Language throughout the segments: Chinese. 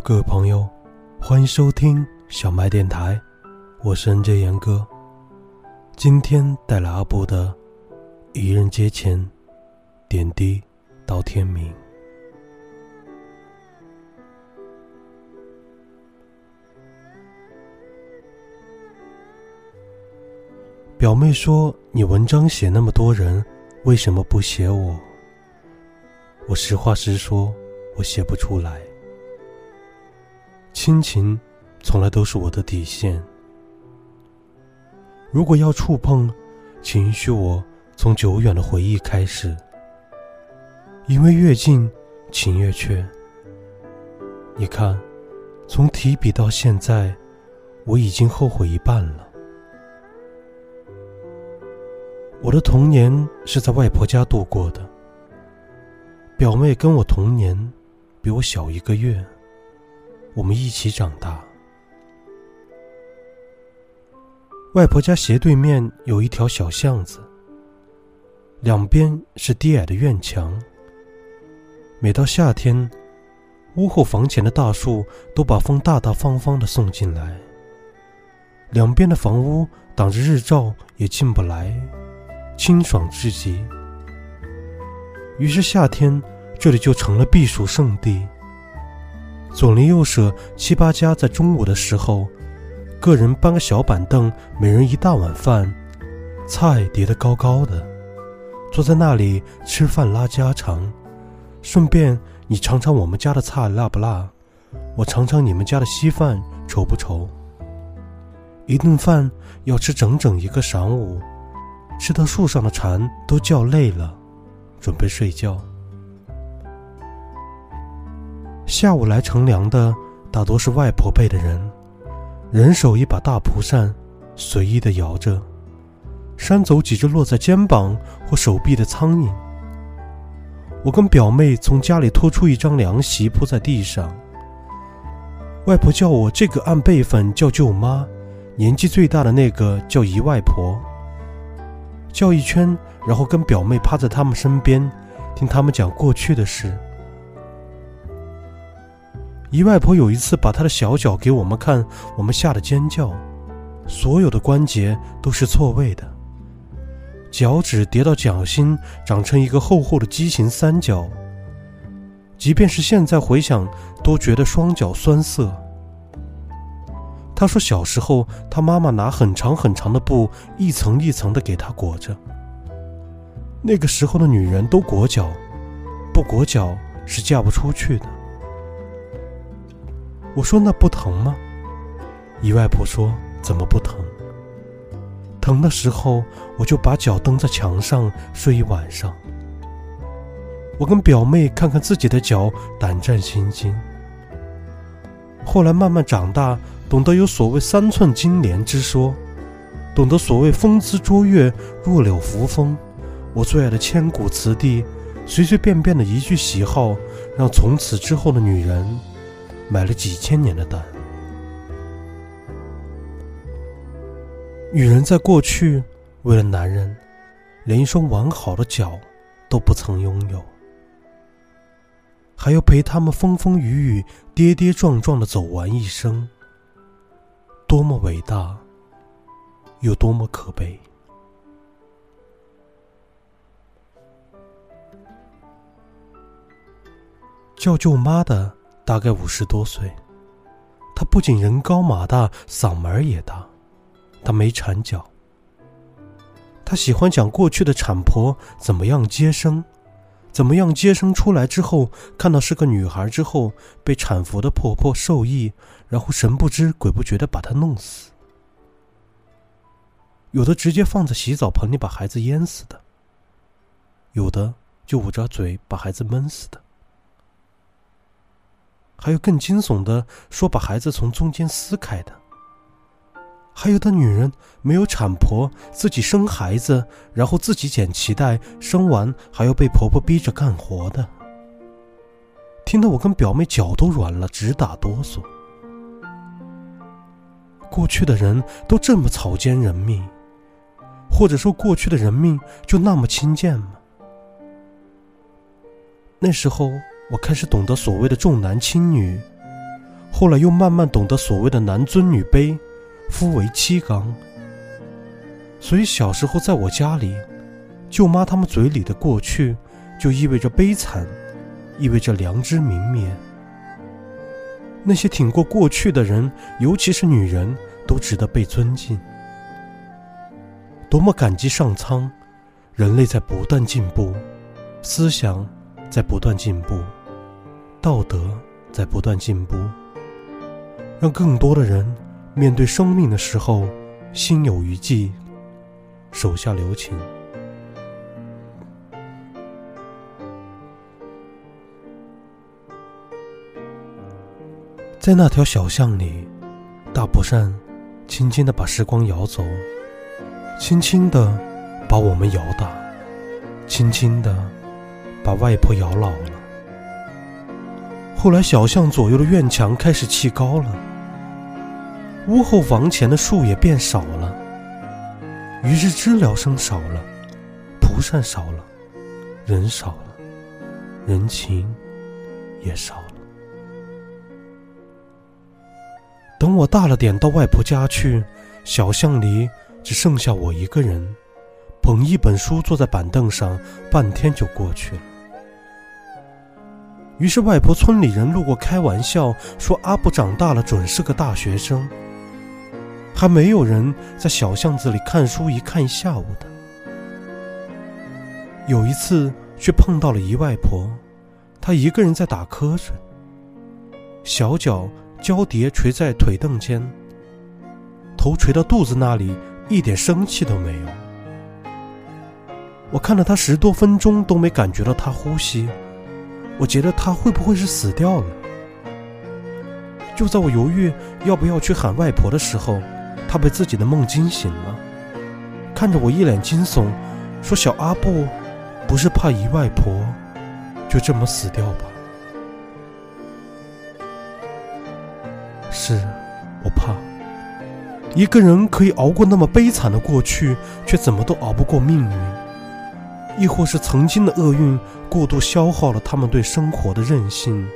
各位朋友，欢迎收听小麦电台，我是 NJ 严哥。今天带来阿布的《一人阶前，点滴到天明》。表妹说：“你文章写那么多人，为什么不写我？”我实话实说，我写不出来。亲情，从来都是我的底线。如果要触碰，请允许我从久远的回忆开始，因为越近，情越缺。你看，从提笔到现在，我已经后悔一半了。我的童年是在外婆家度过的。表妹跟我同年，比我小一个月。我们一起长大。外婆家斜对面有一条小巷子，两边是低矮的院墙。每到夏天，屋后房前的大树都把风大大方方的送进来，两边的房屋挡着日照也进不来。清爽至极，于是夏天这里就成了避暑胜地。左邻右舍七八家在中午的时候，个人搬个小板凳，每人一大碗饭，菜叠得高高的，坐在那里吃饭拉家常，顺便你尝尝我们家的菜辣不辣，我尝尝你们家的稀饭稠不稠。一顿饭要吃整整一个晌午。吃到树上的蝉都叫累了，准备睡觉。下午来乘凉的大多是外婆辈的人，人手一把大蒲扇，随意的摇着，扇走几只落在肩膀或手臂的苍蝇。我跟表妹从家里拖出一张凉席铺在地上。外婆叫我这个按辈分叫舅妈，年纪最大的那个叫姨外婆。叫一圈，然后跟表妹趴在他们身边，听他们讲过去的事。姨外婆有一次把她的小脚给我们看，我们吓得尖叫，所有的关节都是错位的，脚趾叠到脚心，长成一个厚厚的畸形三角。即便是现在回想，都觉得双脚酸涩。他说：“小时候，他妈妈拿很长很长的布，一层一层的给他裹着。那个时候的女人都裹脚，不裹脚是嫁不出去的。”我说：“那不疼吗？”姨外婆说：“怎么不疼？疼的时候，我就把脚蹬在墙上睡一晚上。”我跟表妹看看自己的脚，胆战心惊。后来慢慢长大。懂得有所谓三寸金莲之说，懂得所谓风姿卓越、弱柳扶风。我最爱的千古词帝，随随便便的一句喜好，让从此之后的女人买了几千年的单。女人在过去，为了男人，连一双完好的脚都不曾拥有，还要陪他们风风雨雨、跌跌撞撞的走完一生。多么伟大，有多么可悲。叫舅妈的大概五十多岁，她不仅人高马大，嗓门也大。她没缠脚，她喜欢讲过去的产婆怎么样接生。怎么样？接生出来之后，看到是个女孩之后，被产妇的婆婆授意，然后神不知鬼不觉的把她弄死。有的直接放在洗澡盆里把孩子淹死的，有的就捂着嘴把孩子闷死的。还有更惊悚的，说把孩子从中间撕开的。还有的女人没有产婆，自己生孩子，然后自己剪脐带，生完还要被婆婆逼着干活的。听得我跟表妹脚都软了，直打哆嗦。过去的人都这么草菅人命，或者说过去的人命就那么轻贱吗？那时候我开始懂得所谓的重男轻女，后来又慢慢懂得所谓的男尊女卑。夫为妻纲，所以小时候在我家里，舅妈他们嘴里的过去，就意味着悲惨，意味着良知泯灭。那些挺过过去的人，尤其是女人，都值得被尊敬。多么感激上苍，人类在不断进步，思想在不断进步，道德在不断进步，让更多的人。面对生命的时候，心有余悸，手下留情。在那条小巷里，大蒲扇轻轻的把时光摇走，轻轻的把我们摇大，轻轻的把外婆摇老了。后来，小巷左右的院墙开始砌高了。屋后房前的树也变少了，于是知了声少了，蒲扇少了，人少了，人情也少了。等我大了点到外婆家去，小巷里只剩下我一个人，捧一本书坐在板凳上，半天就过去了。于是外婆村里人路过开玩笑说：“阿布长大了准是个大学生。”还没有人在小巷子里看书一看一下午的。有一次，却碰到了姨外婆，她一个人在打瞌睡，小脚交叠垂在腿凳间，头垂到肚子那里，一点生气都没有。我看了她十多分钟都没感觉到她呼吸，我觉得她会不会是死掉了？就在我犹豫要不要去喊外婆的时候。他被自己的梦惊醒了，看着我一脸惊悚，说：“小阿布，不是怕姨外婆就这么死掉吧？”是，我怕。一个人可以熬过那么悲惨的过去，却怎么都熬不过命运，亦或是曾经的厄运过度消耗了他们对生活的韧性。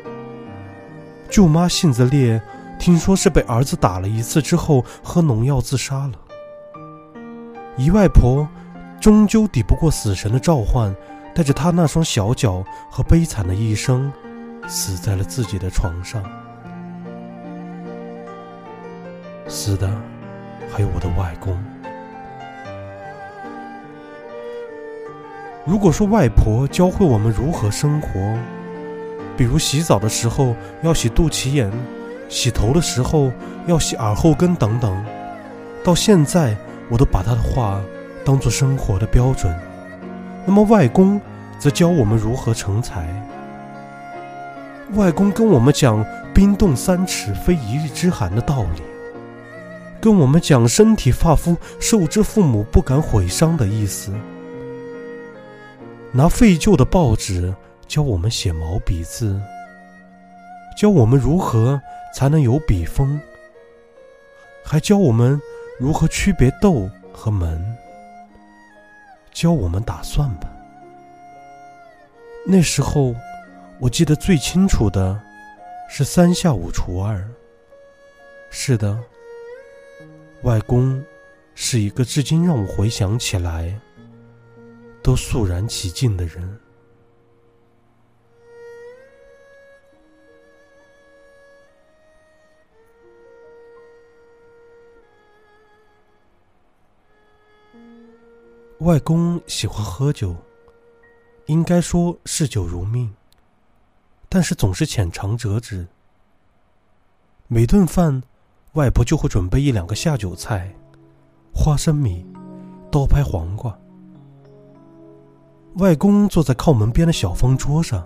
舅妈性子烈。听说是被儿子打了一次之后喝农药自杀了。姨外婆终究抵不过死神的召唤，带着她那双小脚和悲惨的一生，死在了自己的床上。死的还有我的外公。如果说外婆教会我们如何生活，比如洗澡的时候要洗肚脐眼。洗头的时候要洗耳后根等等，到现在我都把他的话当做生活的标准。那么外公则教我们如何成才。外公跟我们讲“冰冻三尺，非一日之寒”的道理，跟我们讲“身体发肤受之父母，不敢毁伤”的意思。拿废旧的报纸教我们写毛笔字，教我们如何。才能有笔锋，还教我们如何区别豆和门，教我们打算盘。那时候，我记得最清楚的是三下五除二。是的，外公是一个至今让我回想起来都肃然起敬的人。外公喜欢喝酒，应该说嗜酒如命，但是总是浅尝辄止。每顿饭，外婆就会准备一两个下酒菜，花生米、刀拍黄瓜。外公坐在靠门边的小方桌上，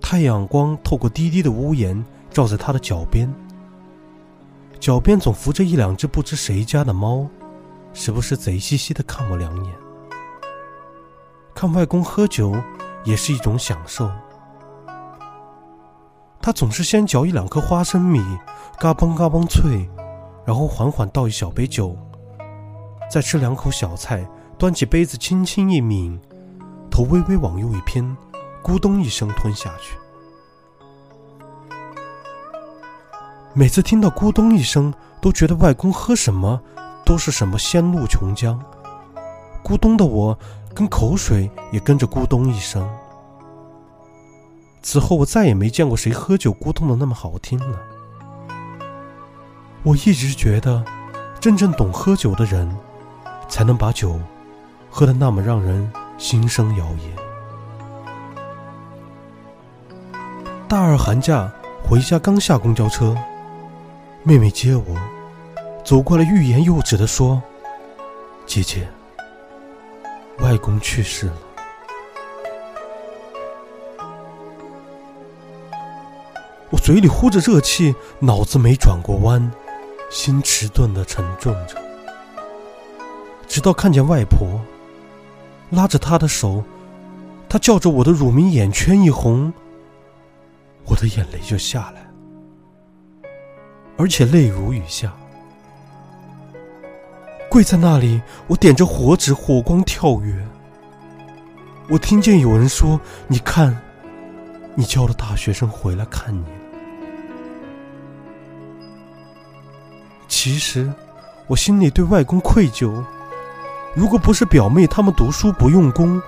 太阳光透过低低的屋檐照在他的脚边，脚边总扶着一两只不知谁家的猫，时不时贼兮兮的看我两眼。看外公喝酒也是一种享受。他总是先嚼一两颗花生米，嘎嘣嘎嘣脆，然后缓缓倒一小杯酒，再吃两口小菜，端起杯子轻轻一抿，头微微往右一偏，咕咚一声吞下去。每次听到咕咚一声，都觉得外公喝什么都是什么仙露琼浆。咕咚的我，跟口水也跟着咕咚一声。此后，我再也没见过谁喝酒咕咚的那么好听了。我一直觉得，真正懂喝酒的人，才能把酒喝得那么让人心生谣言。大二寒假回家，刚下公交车，妹妹接我，走过来，欲言又止的说：“姐姐，外公去世了。”我嘴里呼着热气，脑子没转过弯，心迟钝的沉重着。直到看见外婆，拉着她的手，她叫着我的乳名，眼圈一红，我的眼泪就下来，而且泪如雨下。跪在那里，我点着火纸，火光跳跃。我听见有人说：“你看，你叫的大学生回来看你。”其实，我心里对外公愧疚。如果不是表妹他们读书不用功，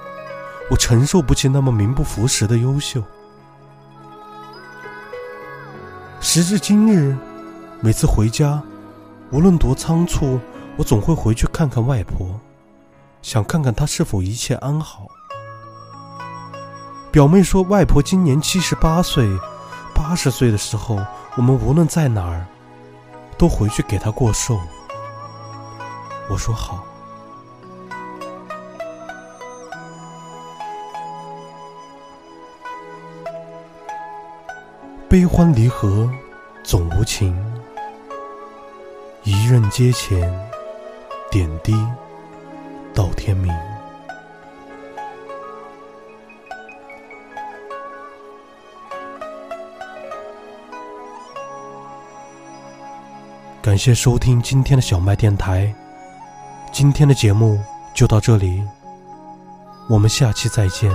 我承受不起那么名不符实的优秀。时至今日，每次回家，无论多仓促，我总会回去看看外婆，想看看她是否一切安好。表妹说，外婆今年七十八岁，八十岁的时候，我们无论在哪儿。都回去给她过寿。我说好。悲欢离合总无情，一任阶前，点滴到天明。感谢收听今天的小麦电台，今天的节目就到这里，我们下期再见。